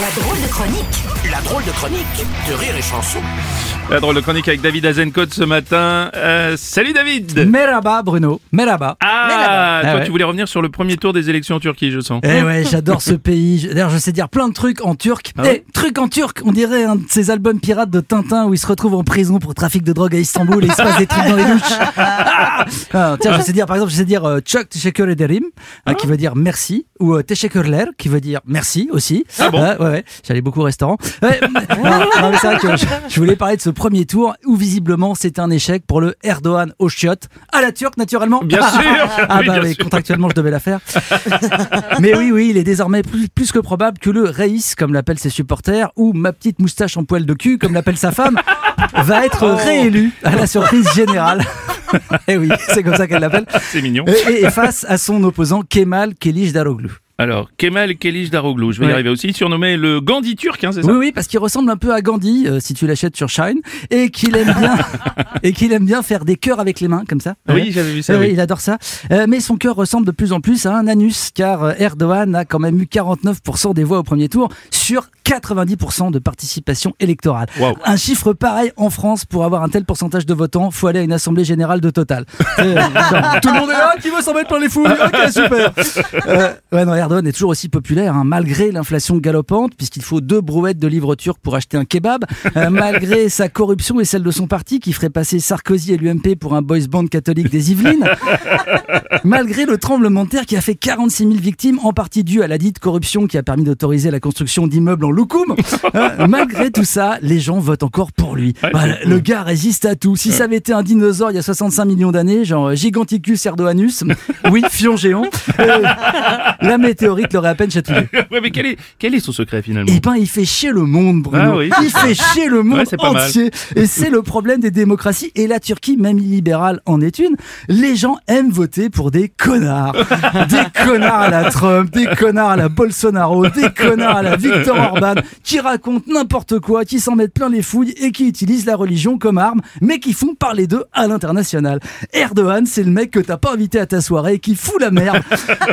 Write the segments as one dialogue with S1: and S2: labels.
S1: La drôle de chronique
S2: La drôle de chronique de Rire et Chanson.
S3: La drôle de chronique avec David Azencode ce matin. Euh, salut David
S4: Merhaba Bruno, merhaba.
S3: Ah,
S4: Ah
S3: toi
S4: ouais.
S3: tu voulais revenir sur le premier tour des élections en Turquie, je sens.
S4: Eh ouais, j'adore ce pays. Je- D'ailleurs, je sais dire plein de trucs en turc.
S3: Ah
S4: Eh, trucs en turc, on dirait un de ces albums pirates de Tintin où il se retrouve en prison pour trafic de drogue à Istanbul et il se passe des trucs dans les douches. Ah Ah, tiens, je sais dire, par exemple, je sais dire euh, Çok teşekkür ederim, hein, qui veut dire merci, ou euh, teşekkürler, qui veut dire merci aussi.
S3: Ah bon
S4: Ouais, ouais, ouais. J'allais beaucoup au restaurant. Ouais, non, non, mais c'est vrai que je, je voulais parler de ce premier tour où visiblement c'était un échec pour le Erdogan au chiottes, à la turque naturellement.
S3: Bien sûr
S4: Ah
S3: Oui,
S4: bah
S3: sûr.
S4: contractuellement je devais la faire. Mais oui, oui, il est désormais plus, plus que probable que le Reis, comme l'appellent ses supporters, ou ma petite moustache en poil de cul, comme l'appelle sa femme, va être
S3: Oh.
S4: réélu à la surprise générale. Et oui, c'est comme ça qu'elle l'appelle.
S3: C'est mignon.
S4: Et, face à son opposant Kemal Kılıçdaroğlu.
S3: Alors, Kemal Kılıçdaroğlu, Daroglu, je vais y arriver aussi, surnommé le Gandhi turc, hein, c'est ça
S4: Oui, oui, parce qu'il ressemble un peu à Gandhi, euh, si tu l'achètes sur Shine, et qu'il aime bien, et qu'il aime bien faire des cœurs avec les mains, comme ça.
S3: Oui,
S4: Ouais.
S3: j'avais vu ça,
S4: Euh,
S3: oui.
S4: Il adore ça. Euh, mais son cœur ressemble de plus en plus à un anus, car euh, Erdogan a quand même eu 49% des voix au premier tour sur 90% de participation électorale. Un chiffre pareil en France pour avoir un tel pourcentage de votants, faut aller à une assemblée générale de Total. Genre, tout le monde est là, qui veut s'en mettre plein les fouilles Ok, super. Ouais, non, Est toujours aussi populaire, hein, malgré l'inflation galopante, puisqu'il faut deux brouettes de livres turcs pour acheter un kebab, euh, malgré sa corruption et celle de son parti, qui ferait passer Sarkozy et l'UMP pour un boys band catholique des Yvelines, malgré le tremblement de terre qui a fait 46 000 victimes, en partie dû à la dite corruption qui a permis d'autoriser la construction d'immeubles en loukoum. Euh, malgré tout ça, les gens votent encore pour lui. Voilà, le gars résiste à tout. Si ça avait été un dinosaure il y a 65 millions d'années, genre Giganticus erdoanus, oui, fion géant, euh, la météorite l'aurait à peine chatouillé.
S3: ouais, mais quel est, quel est son secret finalement
S4: Eh ben, il fait chier le monde, Bruno.
S3: Ah oui.
S4: Il fait chier le monde
S3: Ouais, mal.
S4: entier. Et c'est le problème des démocraties. Et la Turquie, même illibérale, en est une. Les gens aiment voter pour des connards. Des connards à la Trump, des connards à la Bolsonaro, des connards à la Viktor Orban, qui racontent n'importe quoi, qui s'en mettent plein les fouilles et qui utilisent la religion comme arme, mais qui font parler d'eux à l'international. Erdogan, c'est le mec que t'as pas invité à ta soirée et qui fout la merde.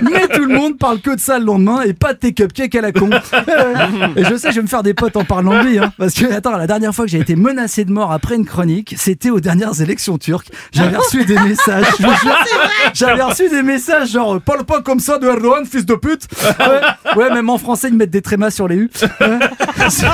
S4: Mais tout le monde parle que de ça le lendemain et pas de tes cupcakes à la con. Et je sais, je vais me faire des potes en parlant de lui, hein, parce que attends, la dernière fois que j'ai été menacé de mort après une chronique, c'était aux dernières élections turques. J'avais reçu des messages. J'avais reçu des messages genre parle pas comme ça de Erdogan, fils de pute. Ouais, ouais, même en français ils mettent des trémas sur les U. Ouais. C'est-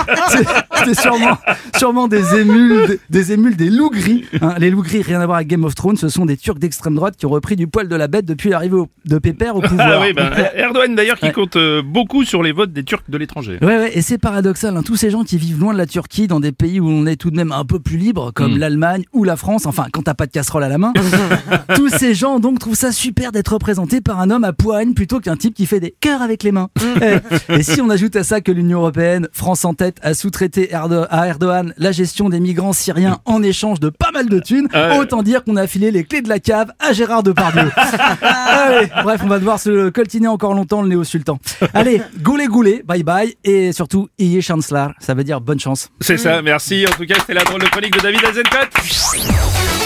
S4: C'était sûrement, sûrement des émules, des, émules des loups gris. hein. Les loups gris, rien à voir avec Game of Thrones, ce sont des Turcs d'extrême droite qui ont repris du poil de la bête depuis l'arrivée de Pépère au pouvoir.
S3: Ah oui, ben, Erdogan d'ailleurs qui
S4: Ouais.
S3: compte euh, beaucoup sur les votes des Turcs de l'étranger.
S4: Ouais, ouais, et c'est paradoxal, hein, tous ces gens qui vivent loin de la Turquie, dans des pays où on est tout de même un peu plus libre, comme
S3: Mm.
S4: l'Allemagne ou la France, enfin, quand t'as pas de casserole à la main, tous ces gens donc trouvent ça super d'être représentés par un homme à poigne plutôt qu'un type qui fait des cœurs avec les mains. Eh, et si on ajoute à ça que l'Union Européenne, France en tête, a sous-traité Erdo- à Erdogan la gestion des migrants syriens en échange de pas mal de thunes,
S3: Ah
S4: autant dire qu'on a filé les clés de la cave à Gérard Depardieu. Allez, bref, on va devoir se coltiner encore longtemps le néo-sultan. Allez, goulé goulé, bye bye, et surtout, Iye Chancellor, ça veut dire bonne chance.
S3: C'est ça, merci. En tout cas, c'était la drôle de chronique de David Azencott.